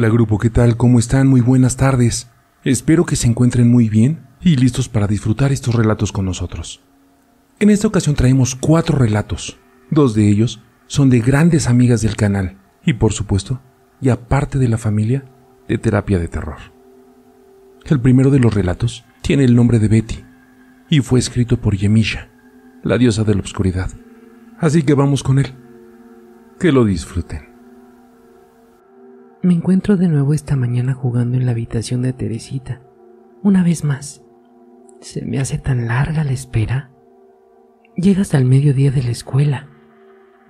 Hola grupo, ¿qué tal? ¿Cómo están? Muy buenas tardes. Espero que se encuentren muy bien y listos para disfrutar estos relatos con nosotros. En esta ocasión traemos cuatro relatos. Dos de ellos son de grandes amigas del canal y por supuesto, ya parte de la familia de terapia de terror. El primero de los relatos tiene el nombre de Betty y fue escrito por Yemisha, la diosa de la oscuridad. Así que vamos con él. Que lo disfruten. Me encuentro de nuevo esta mañana jugando en la habitación de Teresita. Una vez más. Se me hace tan larga la espera. Llega hasta el mediodía de la escuela.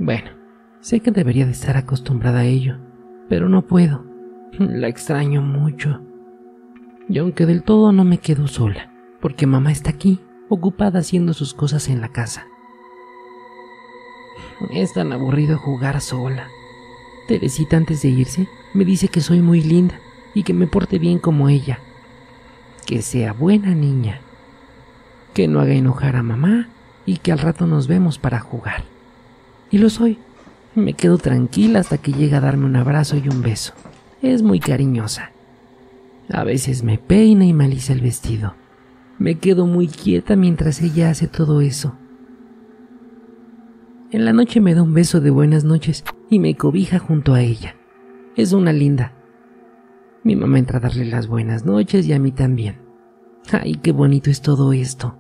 Bueno, sé que debería de estar acostumbrada a ello, pero no puedo. La extraño mucho. Y aunque del todo no me quedo sola, porque mamá está aquí, ocupada haciendo sus cosas en la casa. Es tan aburrido jugar sola. Teresita antes de irse me dice que soy muy linda y que me porte bien como ella. Que sea buena niña. Que no haga enojar a mamá y que al rato nos vemos para jugar. Y lo soy. Me quedo tranquila hasta que llega a darme un abrazo y un beso. Es muy cariñosa. A veces me peina y me alisa el vestido. Me quedo muy quieta mientras ella hace todo eso. En la noche me da un beso de buenas noches y me cobija junto a ella. Es una linda. Mi mamá entra a darle las buenas noches y a mí también. Ay, qué bonito es todo esto.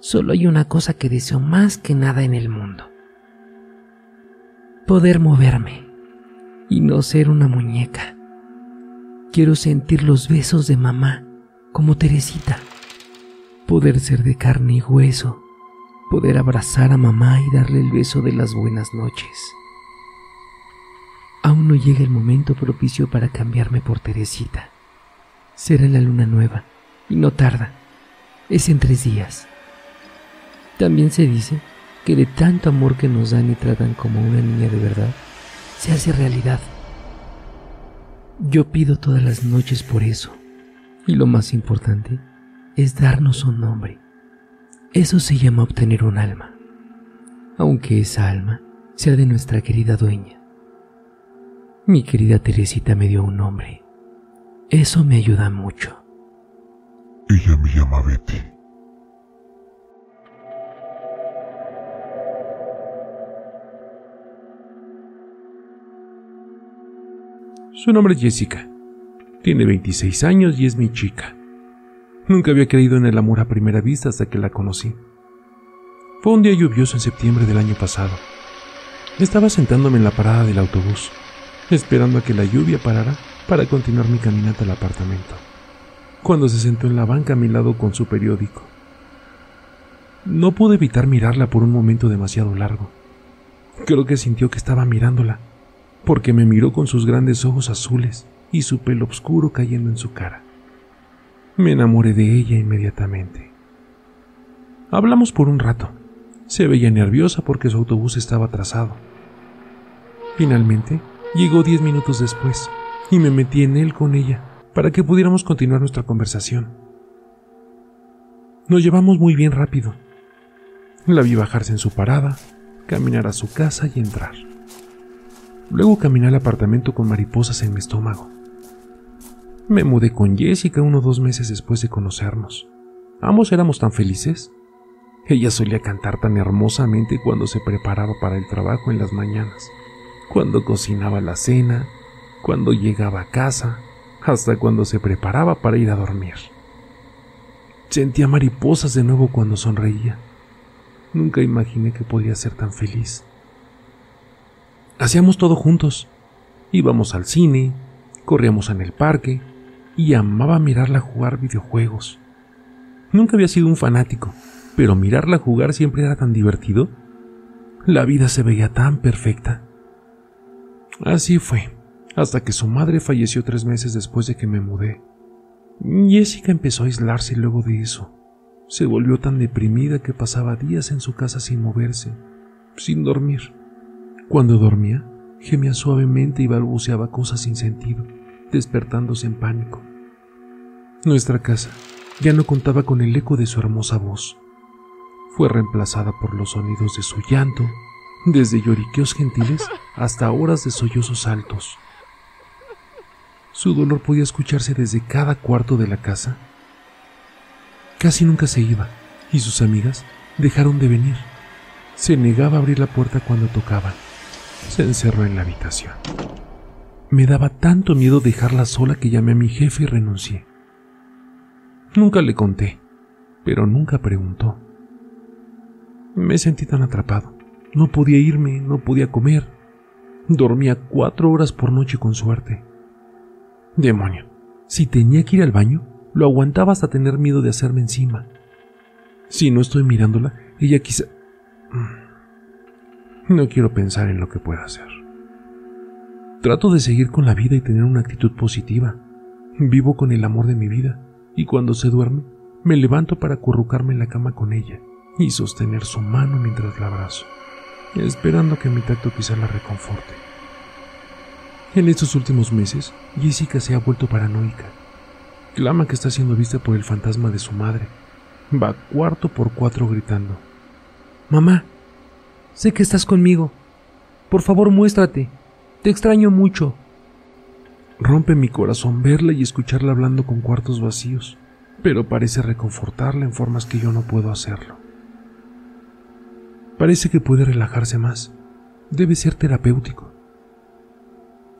Solo hay una cosa que deseo más que nada en el mundo. Poder moverme y no ser una muñeca. Quiero sentir los besos de mamá como Teresita. Poder ser de carne y hueso poder abrazar a mamá y darle el beso de las buenas noches. Aún no llega el momento propicio para cambiarme por Teresita. Será la luna nueva, y no tarda. Es en tres días. También se dice que de tanto amor que nos dan y tratan como una niña de verdad, se hace realidad. Yo pido todas las noches por eso. Y lo más importante es darnos un nombre eso se llama obtener un alma, aunque esa alma sea de nuestra querida dueña. Mi querida Teresita me dio un nombre. Eso me ayuda mucho. Ella me llama Betty. Su nombre es Jessica. Tiene 26 años y es mi chica. Nunca había creído en el amor a primera vista hasta que la conocí. Fue un día lluvioso en septiembre del año pasado. Estaba sentándome en la parada del autobús, esperando a que la lluvia parara para continuar mi caminata al apartamento, cuando se sentó en la banca a mi lado con su periódico. No pude evitar mirarla por un momento demasiado largo. Creo que sintió que estaba mirándola, porque me miró con sus grandes ojos azules y su pelo oscuro cayendo en su cara. Me enamoré de ella inmediatamente. Hablamos por un rato. Se veía nerviosa porque su autobús estaba atrasado. Finalmente, llegó diez minutos después y me metí en él con ella para que pudiéramos continuar nuestra conversación. Nos llevamos muy bien rápido. La vi bajarse en su parada, caminar a su casa y entrar. Luego caminé al apartamento con mariposas en mi estómago. Me mudé con Jessica uno dos meses después de conocernos. Ambos éramos tan felices. Ella solía cantar tan hermosamente cuando se preparaba para el trabajo en las mañanas, cuando cocinaba la cena, cuando llegaba a casa, hasta cuando se preparaba para ir a dormir. Sentía mariposas de nuevo cuando sonreía. Nunca imaginé que podía ser tan feliz. Hacíamos todo juntos. Íbamos al cine, corríamos en el parque, y amaba mirarla jugar videojuegos. Nunca había sido un fanático, pero mirarla jugar siempre era tan divertido. La vida se veía tan perfecta. Así fue, hasta que su madre falleció tres meses después de que me mudé. Jessica empezó a aislarse luego de eso. Se volvió tan deprimida que pasaba días en su casa sin moverse, sin dormir. Cuando dormía, gemía suavemente y balbuceaba cosas sin sentido despertándose en pánico. Nuestra casa ya no contaba con el eco de su hermosa voz. Fue reemplazada por los sonidos de su llanto, desde lloriqueos gentiles hasta horas de sollozos altos. Su dolor podía escucharse desde cada cuarto de la casa. Casi nunca se iba, y sus amigas dejaron de venir. Se negaba a abrir la puerta cuando tocaban. Se encerró en la habitación. Me daba tanto miedo dejarla sola que llamé a mi jefe y renuncié. Nunca le conté, pero nunca preguntó. Me sentí tan atrapado. No podía irme, no podía comer. Dormía cuatro horas por noche con suerte. Demonio, si tenía que ir al baño, lo aguantaba hasta tener miedo de hacerme encima. Si no estoy mirándola, ella quizá... Mm, no quiero pensar en lo que pueda hacer. Trato de seguir con la vida y tener una actitud positiva. Vivo con el amor de mi vida y cuando se duerme, me levanto para acurrucarme en la cama con ella y sostener su mano mientras la abrazo, esperando que mi tacto quizá la reconforte. En estos últimos meses, Jessica se ha vuelto paranoica. Clama que está siendo vista por el fantasma de su madre. Va cuarto por cuatro gritando. Mamá, sé que estás conmigo. Por favor, muéstrate. Te extraño mucho. Rompe mi corazón verla y escucharla hablando con cuartos vacíos, pero parece reconfortarla en formas que yo no puedo hacerlo. Parece que puede relajarse más. Debe ser terapéutico.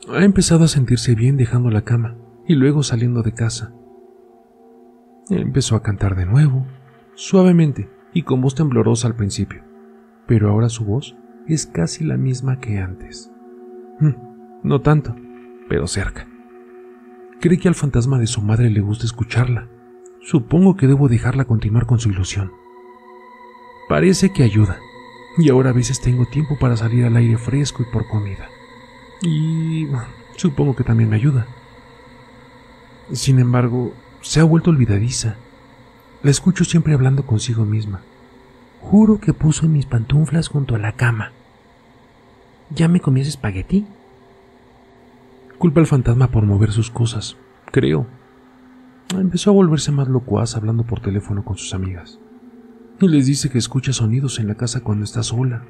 Ha empezado a sentirse bien dejando la cama y luego saliendo de casa. Empezó a cantar de nuevo, suavemente y con voz temblorosa al principio, pero ahora su voz es casi la misma que antes. Mm, no tanto, pero cerca. Cree que al fantasma de su madre le gusta escucharla. Supongo que debo dejarla continuar con su ilusión. Parece que ayuda, y ahora a veces tengo tiempo para salir al aire fresco y por comida. Y supongo que también me ayuda. Sin embargo, se ha vuelto olvidadiza. La escucho siempre hablando consigo misma. Juro que puso mis pantuflas junto a la cama. ¿Ya me comí espagueti? Culpa al fantasma por mover sus cosas, creo. Empezó a volverse más locuaz hablando por teléfono con sus amigas. Y les dice que escucha sonidos en la casa cuando está sola.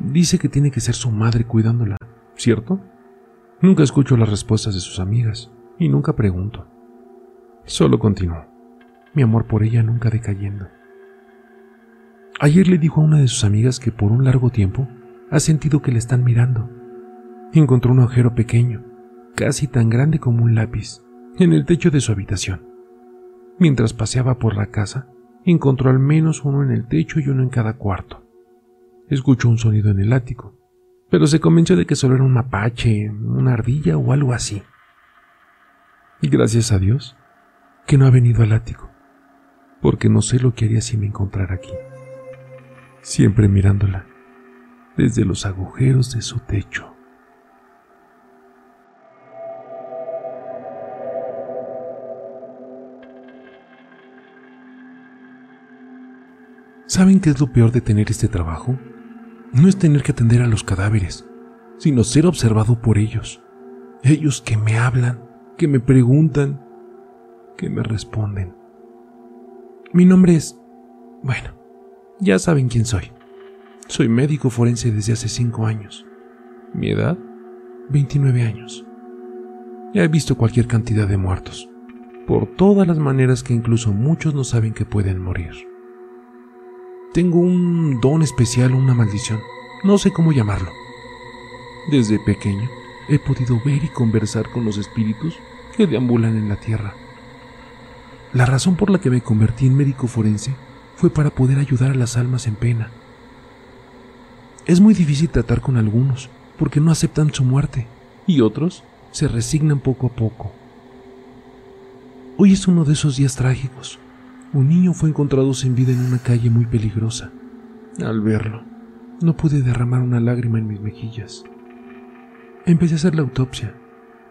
Dice que tiene que ser su madre cuidándola, ¿cierto? Nunca escucho las respuestas de sus amigas y nunca pregunto. Solo continúo. Mi amor por ella nunca decayendo. Ayer le dijo a una de sus amigas que por un largo tiempo ha sentido que le están mirando. Encontró un agujero pequeño, casi tan grande como un lápiz, en el techo de su habitación. Mientras paseaba por la casa, encontró al menos uno en el techo y uno en cada cuarto. Escuchó un sonido en el ático, pero se convenció de que solo era un mapache, una ardilla o algo así. Y gracias a Dios que no ha venido al ático, porque no sé lo que haría si me encontrara aquí. Siempre mirándola desde los agujeros de su techo. ¿Saben qué es lo peor de tener este trabajo? No es tener que atender a los cadáveres, sino ser observado por ellos. Ellos que me hablan, que me preguntan, que me responden. Mi nombre es... Bueno, ya saben quién soy. Soy médico forense desde hace cinco años. Mi edad, 29 años. Ya he visto cualquier cantidad de muertos, por todas las maneras que incluso muchos no saben que pueden morir. Tengo un don especial o una maldición, no sé cómo llamarlo. Desde pequeño he podido ver y conversar con los espíritus que deambulan en la tierra. La razón por la que me convertí en médico forense fue para poder ayudar a las almas en pena. Es muy difícil tratar con algunos porque no aceptan su muerte y otros se resignan poco a poco. Hoy es uno de esos días trágicos un niño fue encontrado sin vida en una calle muy peligrosa. Al verlo, no pude derramar una lágrima en mis mejillas. Empecé a hacer la autopsia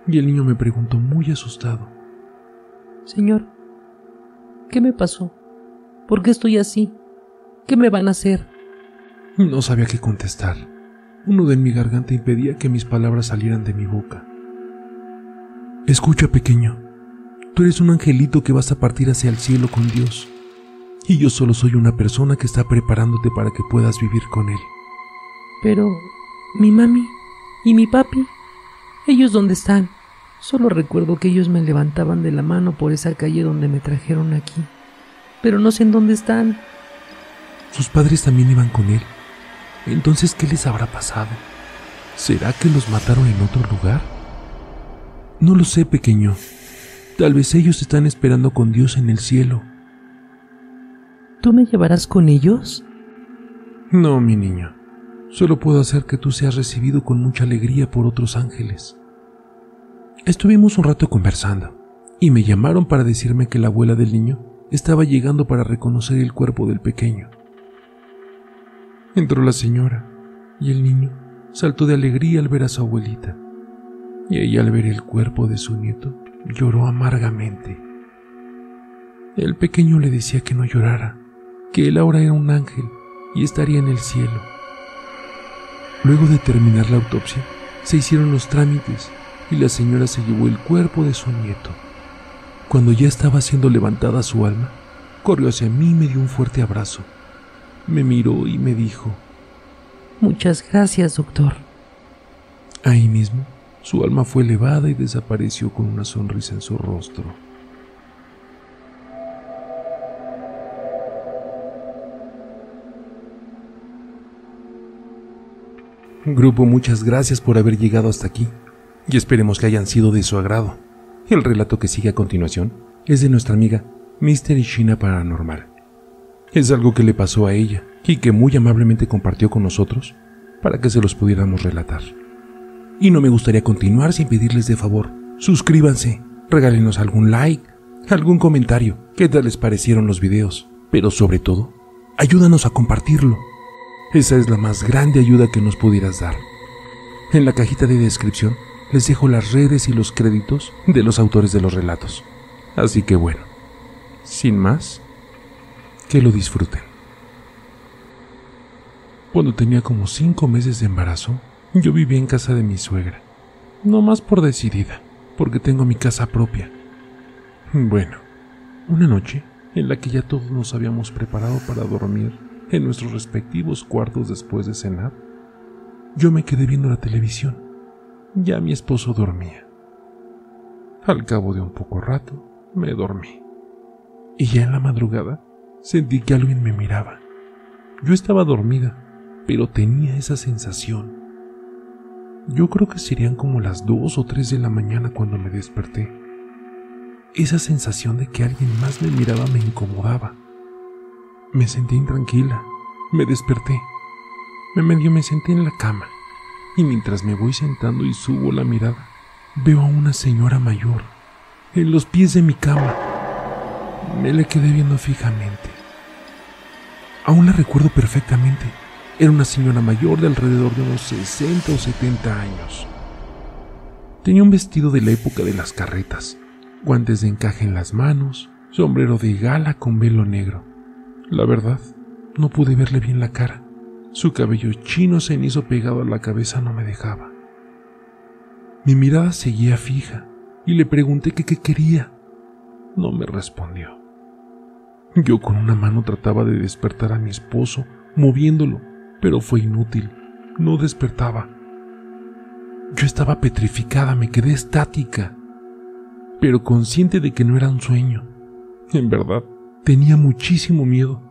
y el niño me preguntó muy asustado. Señor, ¿qué me pasó? ¿Por qué estoy así? ¿Qué me van a hacer? No sabía qué contestar. Un nudo en mi garganta impedía que mis palabras salieran de mi boca. Escucha, pequeño, Tú eres un angelito que vas a partir hacia el cielo con Dios. Y yo solo soy una persona que está preparándote para que puedas vivir con Él. Pero, mi mami y mi papi, ¿ellos dónde están? Solo recuerdo que ellos me levantaban de la mano por esa calle donde me trajeron aquí. Pero no sé en dónde están. Sus padres también iban con él. Entonces, ¿qué les habrá pasado? ¿Será que los mataron en otro lugar? No lo sé, pequeño. Tal vez ellos están esperando con Dios en el cielo. ¿Tú me llevarás con ellos? No, mi niño. Solo puedo hacer que tú seas recibido con mucha alegría por otros ángeles. Estuvimos un rato conversando y me llamaron para decirme que la abuela del niño estaba llegando para reconocer el cuerpo del pequeño. Entró la señora y el niño saltó de alegría al ver a su abuelita. Y ella al ver el cuerpo de su nieto lloró amargamente. El pequeño le decía que no llorara, que él ahora era un ángel y estaría en el cielo. Luego de terminar la autopsia, se hicieron los trámites y la señora se llevó el cuerpo de su nieto. Cuando ya estaba siendo levantada su alma, corrió hacia mí y me dio un fuerte abrazo me miró y me dijo, Muchas gracias, doctor. Ahí mismo, su alma fue elevada y desapareció con una sonrisa en su rostro. Grupo, muchas gracias por haber llegado hasta aquí y esperemos que hayan sido de su agrado. El relato que sigue a continuación es de nuestra amiga Mr. Ishina Paranormal. Es algo que le pasó a ella y que muy amablemente compartió con nosotros para que se los pudiéramos relatar. Y no me gustaría continuar sin pedirles de favor, suscríbanse, regálenos algún like, algún comentario, qué tal les parecieron los videos, pero sobre todo, ayúdanos a compartirlo. Esa es la más grande ayuda que nos pudieras dar. En la cajita de descripción les dejo las redes y los créditos de los autores de los relatos. Así que bueno, sin más, que lo disfruten. Cuando tenía como cinco meses de embarazo, yo vivía en casa de mi suegra. No más por decidida, porque tengo mi casa propia. Bueno, una noche en la que ya todos nos habíamos preparado para dormir en nuestros respectivos cuartos después de cenar, yo me quedé viendo la televisión. Ya mi esposo dormía. Al cabo de un poco rato, me dormí. Y ya en la madrugada Sentí que alguien me miraba. Yo estaba dormida, pero tenía esa sensación. Yo creo que serían como las dos o tres de la mañana cuando me desperté. Esa sensación de que alguien más me miraba me incomodaba. Me sentí intranquila. Me desperté. Me medio me senté en la cama. Y mientras me voy sentando y subo la mirada, veo a una señora mayor en los pies de mi cama. Me le quedé viendo fijamente. Aún la recuerdo perfectamente. Era una señora mayor de alrededor de unos 60 o 70 años. Tenía un vestido de la época de las carretas, guantes de encaje en las manos, sombrero de gala con velo negro. La verdad, no pude verle bien la cara. Su cabello chino cenizo pegado a la cabeza no me dejaba. Mi mirada seguía fija y le pregunté qué quería. No me respondió. Yo con una mano trataba de despertar a mi esposo, moviéndolo, pero fue inútil. No despertaba. Yo estaba petrificada, me quedé estática, pero consciente de que no era un sueño. En verdad, tenía muchísimo miedo,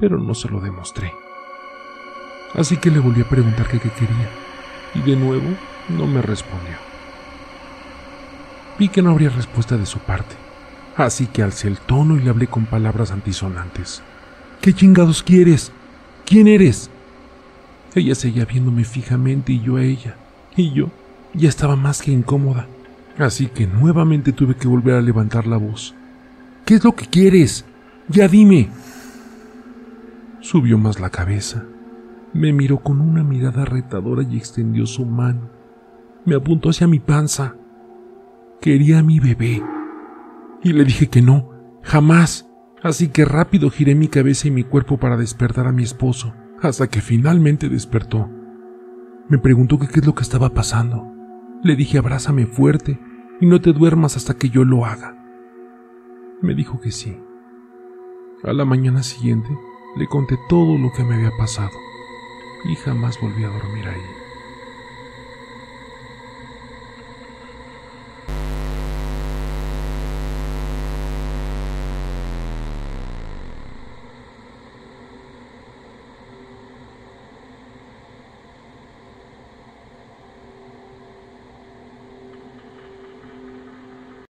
pero no se lo demostré. Así que le volví a preguntar qué, quería, y de nuevo no me respondió. Vi que no habría respuesta de su parte Así que alcé el tono y le hablé con palabras antisonantes. ¿Qué chingados quieres? ¿Quién eres? Ella seguía viéndome fijamente y yo a ella. Y yo ya estaba más que incómoda. Así que nuevamente tuve que volver a levantar la voz. ¿Qué es lo que quieres? Ya dime. Subió más la cabeza. Me miró con una mirada retadora y extendió su mano. Me apuntó hacia mi panza. Quería a mi bebé y le dije que no, jamás. Así que rápido giré mi cabeza y mi cuerpo para despertar a mi esposo, hasta que finalmente despertó. Me preguntó qué es lo que estaba pasando. Le dije abrázame fuerte y no te duermas hasta que yo lo haga. Me dijo que sí. A la mañana siguiente le conté todo lo que me había pasado y jamás volví a dormir ahí.